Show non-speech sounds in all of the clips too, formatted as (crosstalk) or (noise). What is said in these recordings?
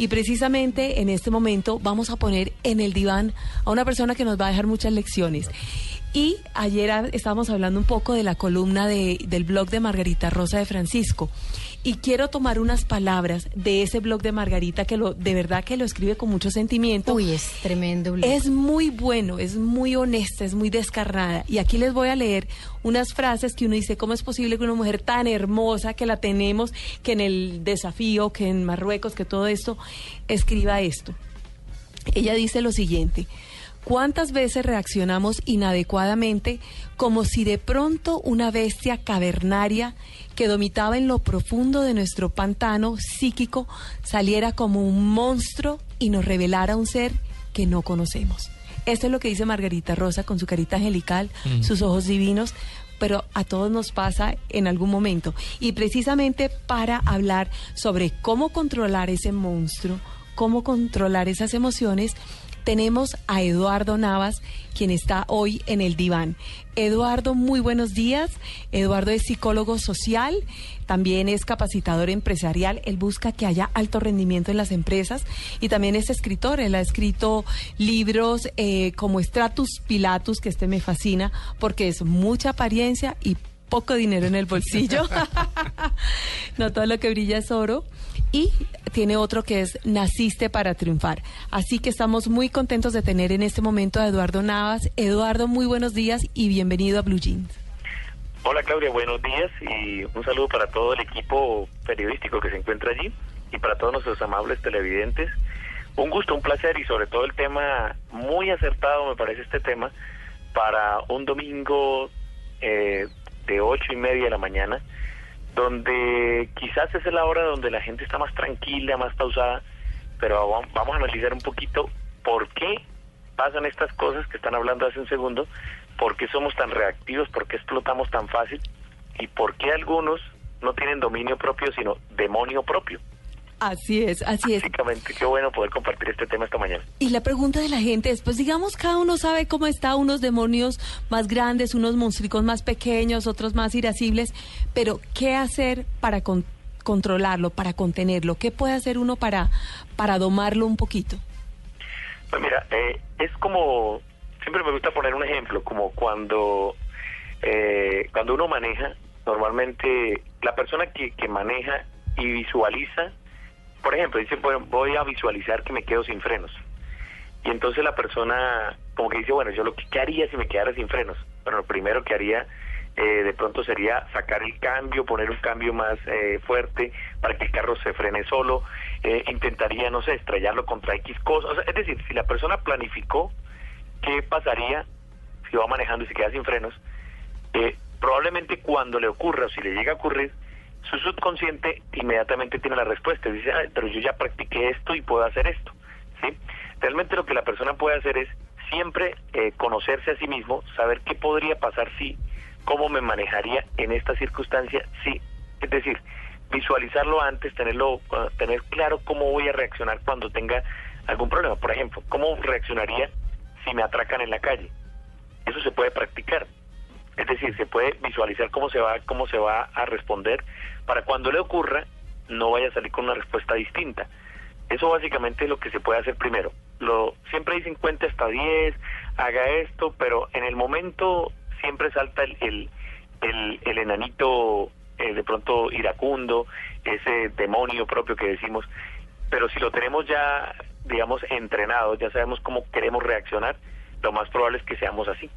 Y precisamente en este momento vamos a poner en el diván a una persona que nos va a dejar muchas lecciones. Y ayer estábamos hablando un poco de la columna de, del blog de Margarita Rosa de Francisco. Y quiero tomar unas palabras de ese blog de Margarita que lo, de verdad que lo escribe con mucho sentimiento. Uy, es tremendo. Blog. Es muy bueno, es muy honesta, es muy descarnada. Y aquí les voy a leer unas frases que uno dice, ¿cómo es posible que una mujer tan hermosa que la tenemos, que en el desafío, que en Marruecos, que todo esto, escriba esto? Ella dice lo siguiente. ¿Cuántas veces reaccionamos inadecuadamente como si de pronto una bestia cavernaria que domitaba en lo profundo de nuestro pantano psíquico saliera como un monstruo y nos revelara un ser que no conocemos? Esto es lo que dice Margarita Rosa con su carita angelical, mm. sus ojos divinos, pero a todos nos pasa en algún momento. Y precisamente para hablar sobre cómo controlar ese monstruo, cómo controlar esas emociones, tenemos a Eduardo Navas, quien está hoy en el diván. Eduardo, muy buenos días. Eduardo es psicólogo social, también es capacitador empresarial. Él busca que haya alto rendimiento en las empresas y también es escritor. Él ha escrito libros eh, como Stratus Pilatus, que este me fascina porque es mucha apariencia y poco dinero en el bolsillo. (laughs) no todo lo que brilla es oro. Y tiene otro que es Naciste para triunfar. Así que estamos muy contentos de tener en este momento a Eduardo Navas. Eduardo, muy buenos días y bienvenido a Blue Jeans. Hola Claudia, buenos días y un saludo para todo el equipo periodístico que se encuentra allí y para todos nuestros amables televidentes. Un gusto, un placer y sobre todo el tema muy acertado me parece este tema para un domingo eh, de ocho y media de la mañana donde quizás es la hora donde la gente está más tranquila, más pausada, pero vamos a analizar un poquito por qué pasan estas cosas que están hablando hace un segundo, por qué somos tan reactivos, por qué explotamos tan fácil y por qué algunos no tienen dominio propio, sino demonio propio. Así es, así es. Básicamente, qué bueno poder compartir este tema esta mañana. Y la pregunta de la gente es, pues digamos, cada uno sabe cómo está, unos demonios más grandes, unos monstruos más pequeños, otros más irascibles, pero ¿qué hacer para controlarlo, para contenerlo? ¿Qué puede hacer uno para, para domarlo un poquito? Pues mira, eh, es como, siempre me gusta poner un ejemplo, como cuando, eh, cuando uno maneja, normalmente la persona que, que maneja y visualiza por ejemplo, dice, voy a visualizar que me quedo sin frenos. Y entonces la persona como que dice, bueno, yo lo que ¿qué haría si me quedara sin frenos. Bueno, lo primero que haría eh, de pronto sería sacar el cambio, poner un cambio más eh, fuerte para que el carro se frene solo. Eh, intentaría, no sé, estrellarlo contra X cosas. es decir, si la persona planificó qué pasaría si va manejando y se queda sin frenos, probablemente cuando le ocurra o si le llega a ocurrir, su subconsciente inmediatamente tiene la respuesta y dice, pero yo ya practiqué esto y puedo hacer esto. ¿sí? Realmente lo que la persona puede hacer es siempre eh, conocerse a sí mismo, saber qué podría pasar si, cómo me manejaría en esta circunstancia si, es decir, visualizarlo antes, tenerlo, ah, tener claro cómo voy a reaccionar cuando tenga algún problema. Por ejemplo, cómo reaccionaría si me atracan en la calle. Eso se puede practicar. Es decir, se puede visualizar cómo se va, cómo se va a responder para cuando le ocurra no vaya a salir con una respuesta distinta. Eso básicamente es lo que se puede hacer primero. Lo, siempre dicen cuente hasta 10, haga esto, pero en el momento siempre salta el, el, el, enanito eh, de pronto iracundo, ese demonio propio que decimos. Pero si lo tenemos ya, digamos, entrenado, ya sabemos cómo queremos reaccionar, lo más probable es que seamos así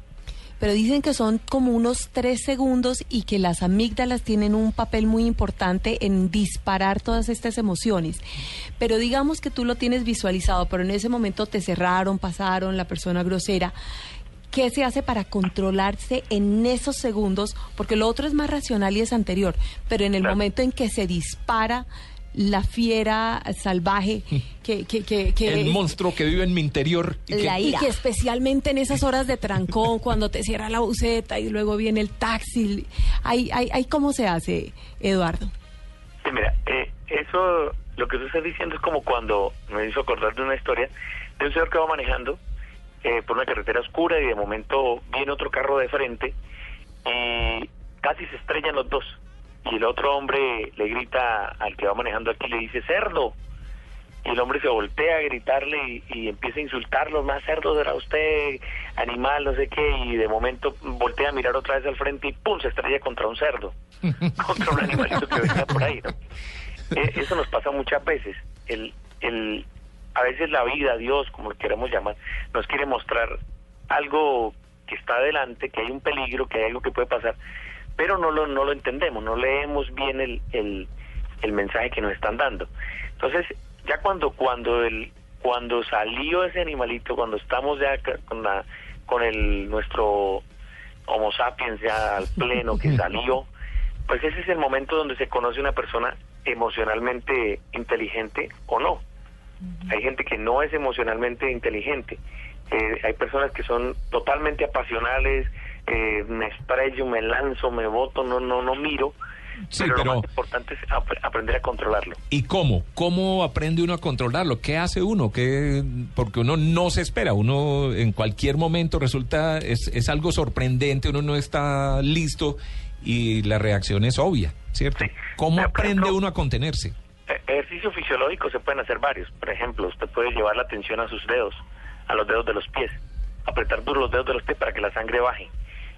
pero dicen que son como unos tres segundos y que las amígdalas tienen un papel muy importante en disparar todas estas emociones. Pero digamos que tú lo tienes visualizado, pero en ese momento te cerraron, pasaron, la persona grosera. ¿Qué se hace para controlarse en esos segundos? Porque lo otro es más racional y es anterior, pero en el momento en que se dispara la fiera salvaje que, que, que, que- El monstruo que vive en mi interior. y que- y que especialmente en esas horas de trancón, cuando te cierra la buceta y luego viene el taxi, ahí, ahí, ahí ¿cómo se hace, Eduardo? Sí, mira, eh, eso, lo que tú estás diciendo es como cuando me hizo acordar de una historia de un señor que va manejando eh, por una carretera oscura y de momento viene otro carro de frente y casi se estrellan los dos. Y el otro hombre le grita al que va manejando aquí, le dice, cerdo. Y el hombre se voltea a gritarle y, y empieza a insultarlo, más cerdo será usted, animal, no sé qué, y de momento voltea a mirar otra vez al frente y ¡pum! se estrella contra un cerdo, (laughs) contra un animalito que venía por ahí, ¿no? Eh, Eso nos pasa muchas veces. El, el, a veces la vida, Dios, como lo queremos llamar, nos quiere mostrar algo que está adelante, que hay un peligro, que hay algo que puede pasar, pero no lo, no lo entendemos, no leemos bien el, el, el mensaje que nos están dando. Entonces, ya cuando cuando el cuando salió ese animalito, cuando estamos ya con la con el nuestro Homo sapiens ya al pleno que (laughs) salió, pues ese es el momento donde se conoce una persona emocionalmente inteligente o no. Hay gente que no es emocionalmente inteligente. Eh, hay personas que son totalmente apasionales, eh, me estrello, me lanzo, me voto, no no no miro. Sí, pero, pero- lo más importante es ap- aprender a controlarlo. ¿Y cómo? ¿Cómo aprende uno a controlarlo? ¿Qué hace uno? ¿Qué? Porque uno no se espera, uno en cualquier momento resulta, es, es algo sorprendente, uno no está listo y la reacción es obvia, ¿cierto? Sí. ¿Cómo Pero, aprende ejemplo, uno a contenerse? Eh, Ejercicio fisiológico se pueden hacer varios. Por ejemplo, usted puede llevar la atención a sus dedos, a los dedos de los pies, apretar duro los dedos de los pies para que la sangre baje.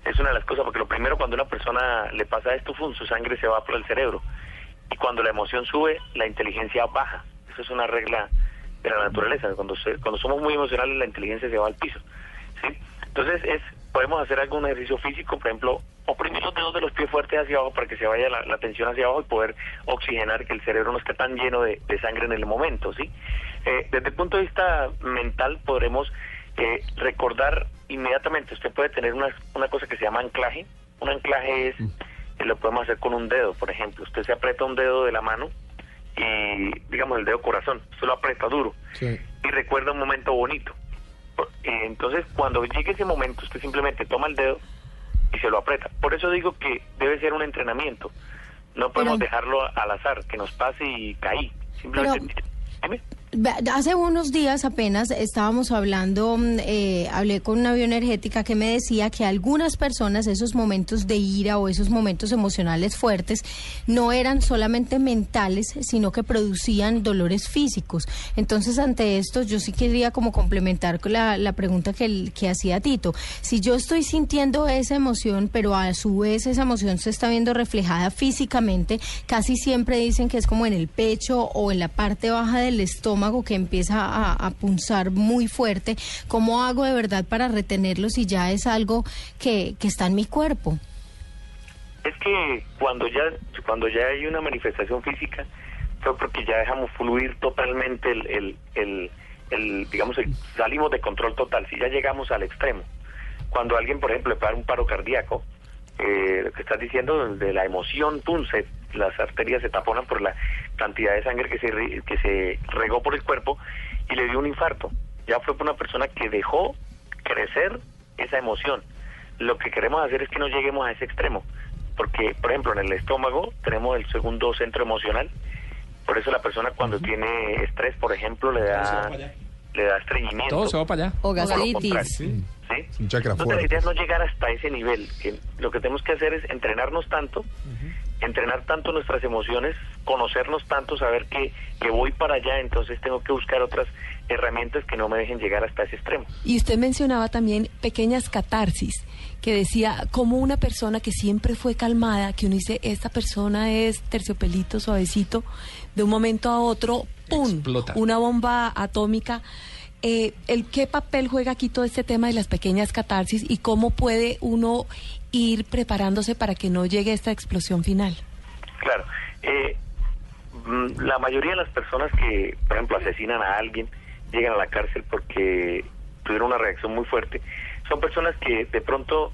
Es una de las cosas, porque lo primero cuando una persona le pasa esto, ¡fum! su sangre se va por el cerebro. Y cuando la emoción sube, la inteligencia baja. Eso es una regla de la naturaleza. Cuando, se- cuando somos muy emocionales, la inteligencia se va al piso. ¿sí? Entonces, es podemos hacer algún ejercicio físico, por ejemplo, oprimir los dedos de los pies fuertes hacia abajo para que se vaya la, la tensión hacia abajo y poder oxigenar que el cerebro no esté tan lleno de, de sangre en el momento, ¿sí? Eh, desde el punto de vista mental podremos eh, recordar inmediatamente, usted puede tener una, una cosa que se llama anclaje, un anclaje es, eh, lo podemos hacer con un dedo, por ejemplo, usted se aprieta un dedo de la mano y, digamos, el dedo corazón, usted lo aprieta duro y recuerda un momento bonito. Entonces, cuando llegue ese momento, usted simplemente toma el dedo y se lo aprieta. Por eso digo que debe ser un entrenamiento. No podemos Pero- dejarlo al azar, que nos pase y caí. Simplemente. Hace unos días apenas estábamos hablando, mm, eh, hablé con una bioenergética que me decía que algunas personas esos momentos de ira o esos momentos emocionales fuertes no eran solamente mentales, sino que producían dolores físicos. Entonces, ante esto, yo sí quería como complementar la, la pregunta que, que hacía Tito. Si yo estoy sintiendo esa emoción, pero a su vez esa emoción se está viendo reflejada físicamente, casi siempre dicen que es como en el pecho o en la parte baja del estómago que empieza a, a punzar muy fuerte. ¿Cómo hago de verdad para retenerlo si ya es algo que, que está en mi cuerpo? Es que cuando ya cuando ya hay una manifestación física, fue porque ya dejamos fluir totalmente el, el, el, el, digamos, salimos de control total, si ya llegamos al extremo. Cuando alguien, por ejemplo, le pasa un paro cardíaco, eh, lo que estás diciendo de la emoción, pum, se- las arterias se taponan por la cantidad de sangre que se, que se regó por el cuerpo y le dio un infarto. Ya fue por una persona que dejó crecer esa emoción. Lo que queremos hacer es que no lleguemos a ese extremo, porque, por ejemplo, en el estómago tenemos el segundo centro emocional, por eso la persona cuando tiene estrés, por ejemplo, le da, le da estreñimiento. Todo se va para allá. O gastritis. Sí. ¿sí? Un chakra Entonces la fuerte. idea es no llegar hasta ese nivel, que lo que tenemos que hacer es entrenarnos tanto, entrenar tanto nuestras emociones, conocernos tanto, saber que, que voy para allá, entonces tengo que buscar otras herramientas que no me dejen llegar hasta ese extremo. Y usted mencionaba también pequeñas catarsis, que decía como una persona que siempre fue calmada, que uno dice, esta persona es terciopelito, suavecito, de un momento a otro, ¡pum! Explota. Una bomba atómica. Eh, el, ¿Qué papel juega aquí todo este tema de las pequeñas catarsis y cómo puede uno ir preparándose para que no llegue esta explosión final? Claro. Eh, mm, la mayoría de las personas que, por ejemplo, asesinan a alguien, llegan a la cárcel porque tuvieron una reacción muy fuerte, son personas que de pronto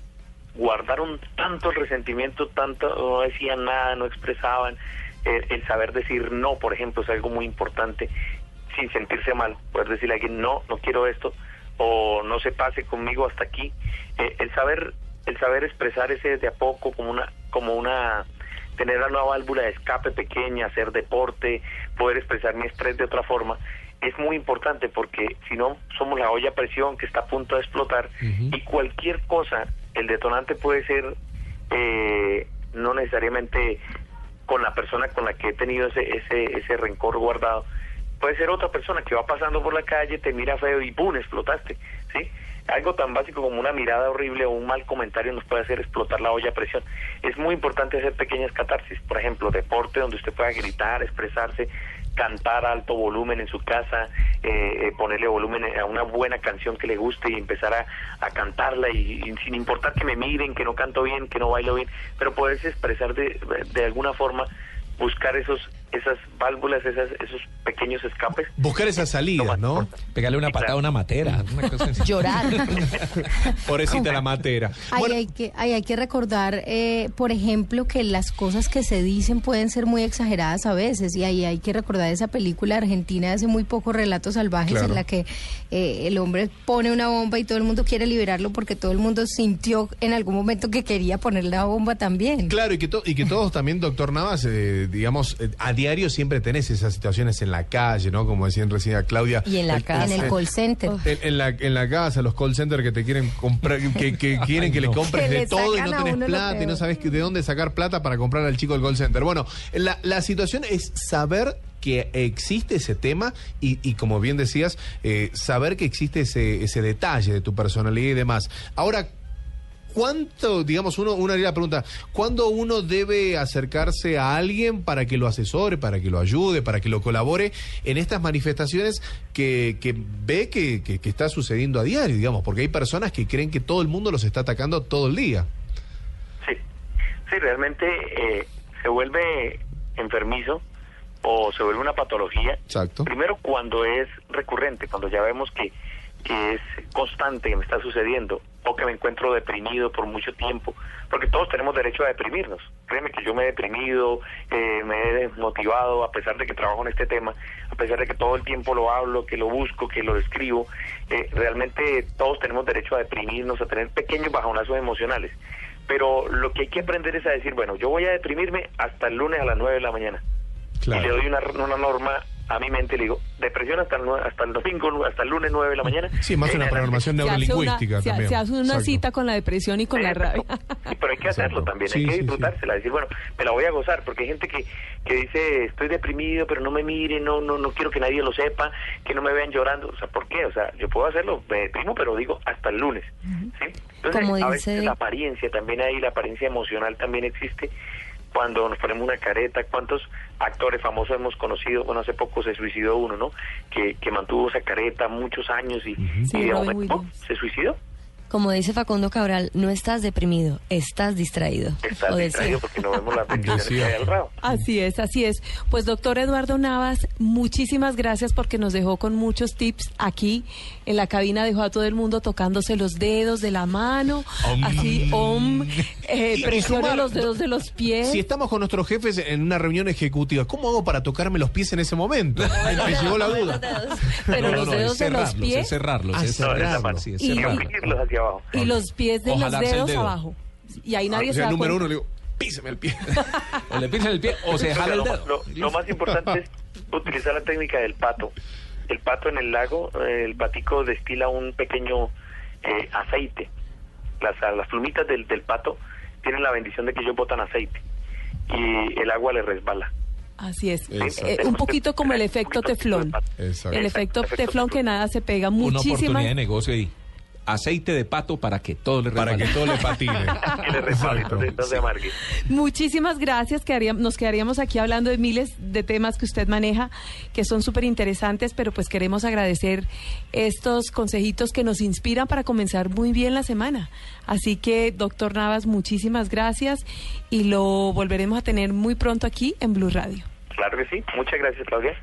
guardaron tanto el resentimiento, tanto, no decían nada, no expresaban, el, el saber decir no, por ejemplo, es algo muy importante sin sentirse mal, poder decirle a alguien no, no quiero esto o no se pase conmigo hasta aquí. Eh, el saber el saber expresar ese de a poco como una como una tener una válvula de escape pequeña, hacer deporte, poder expresar mi estrés de otra forma, es muy importante porque si no somos la olla a presión que está a punto de explotar y cualquier cosa, el detonante puede ser eh, no necesariamente con la persona con la que he tenido ese, ese, ese rencor guardado, puede ser otra persona que va pasando por la calle, te mira feo y ¡pum! explotaste, ¿sí? Algo tan básico como una mirada horrible o un mal comentario nos puede hacer explotar la olla a presión. Es muy importante hacer pequeñas catarsis, por ejemplo, deporte donde usted pueda gritar, expresarse, cantar a alto volumen en su casa, eh, eh, ponerle volumen a una buena canción que le guste y empezar a, a cantarla y, sin importar que me miren, que no canto bien, que no bailo bien, pero poderse expresar de alguna forma, buscar esos esas válvulas, esas, esos pequeños escapes. Buscar esa salida, ¿no? Pegarle una patada a una matera. Una cosa. Llorar. (laughs) Pobrecita la matera. Ahí Bueno, hay que, ahí hay que recordar, eh, por ejemplo, que las cosas que se dicen pueden ser muy exageradas a veces. Y ahí hay que recordar esa película argentina de hace muy poco, Relatos Salvajes, Claro. en la que eh, el hombre pone una bomba y todo el mundo quiere liberarlo porque todo el mundo sintió en algún momento que quería poner la bomba también. Claro, y que, to- y que todos también, doctor Navas, eh, digamos, eh, a diario siempre tenés esas situaciones en la calle, ¿no? Como decían recién a Claudia. Y en la El- casa. En el call center. En, en la, en la casa, los call centers que te quieren comprar, que, que (laughs) quieren que le compres Que de le todo y no tenés plata y no sabes de dónde sacar plata para comprar al chico del call center. Bueno, la, la situación es saber que existe ese tema y, y como bien decías, eh, saber que existe ese, ese detalle de tu personalidad y demás. Ahora, ¿Cuánto, digamos, uno, uno haría la pregunta, ¿cuándo uno debe acercarse a alguien para que lo asesore, para que lo ayude, para que lo colabore en estas manifestaciones que, que ve que, que- que está sucediendo a diario, digamos? Porque hay personas que creen que todo el mundo los está atacando todo el día. Sí, sí, realmente eh, se vuelve enfermizo o se vuelve una patología. Exacto. Primero cuando es recurrente, cuando ya vemos que, que es constante, que me está sucediendo, o que me encuentro deprimido por mucho tiempo, porque todos tenemos derecho a deprimirnos. Créeme que yo me he deprimido, eh, me he desmotivado, a pesar de que trabajo en este tema, a pesar de que todo el tiempo lo hablo, que lo busco, que lo escribo, eh, realmente todos tenemos derecho a deprimirnos, a tener pequeños bajonazos emocionales. Pero lo que hay que aprender es a decir, bueno, yo voy a deprimirme hasta el lunes a las 9 de la mañana y le doy una, una norma a mi mente, le digo, depresión hasta el, hasta el domingo, hasta el lunes 9 de la mañana. Sí, más En una programación Se hace una, neurolingüística se- también. se hace una Exacto. cita con la depresión y con la rabia. Sí, pero hay que hacerlo Exacto. también, Sí, hay que disfrutársela, decir, bueno, me la voy a gozar, porque hay gente que, que dice, estoy deprimido, pero no me mire, no, no, no quiero que nadie lo sepa, que no me vean llorando, o sea, ¿por qué? O sea, yo puedo hacerlo, me deprimo, pero digo, hasta el lunes, ¿sí? Entonces, Como a dice- veces la apariencia también hay, la apariencia emocional también existe, cuando nos ponemos una careta, ¿cuántos actores famosos hemos conocido? Bueno, hace poco se suicidó uno, ¿no? Que, que mantuvo esa careta muchos años y, Sí, y de momento, se suicidó. Como dice Facundo Cabral, no estás deprimido, estás distraído. Está O decía. distraído porque no vemos las que hay al lado. Así es, así es. Pues doctor Eduardo Navas, muchísimas gracias porque nos dejó con muchos tips aquí en la cabina, dejó a todo el mundo tocándose los dedos de la mano, Om. así, om, eh, los dedos de los pies. Si estamos con nuestros jefes en una reunión ejecutiva, ¿cómo hago para tocarme los pies en ese momento? Me llegó la duda. Pero los no, dedos de los cerrarlos, pies Es cerrarlos, Ah, es cerrarlos. es cerrarlos. Abajo. y los pies de O los dedos dedo. abajo. Y ahí nadie o se sea, da número cuenta. uno, le digo, píseme el pie. (laughs) O le pisan el pie o se jala el lo, dedo. lo- lo más importante es utilizar la técnica del pato. El pato en el lago, eh, el patico destila un pequeño eh, aceite. Las, a las plumitas del, del pato tienen la bendición de que ellos botan aceite y el agua le resbala. Así es. Eh, un poquito como el efecto teflón. Exacto. El efecto teflón que nada se pega. Una oportunidad Muchísimas de negocio ahí. Aceite de pato para que todo le Para que todo le patine. (laughs) Que le amargue. Muchísimas gracias. Quedaríamos- nos quedaríamos aquí hablando de miles de temas que usted maneja, que son súper interesantes, pero pues queremos agradecer estos consejitos que nos inspiran para comenzar muy bien la semana. Así que, doctor Navas, muchísimas gracias y lo volveremos a tener muy pronto aquí en Blue Radio. Claro que sí. Muchas gracias, Claudia.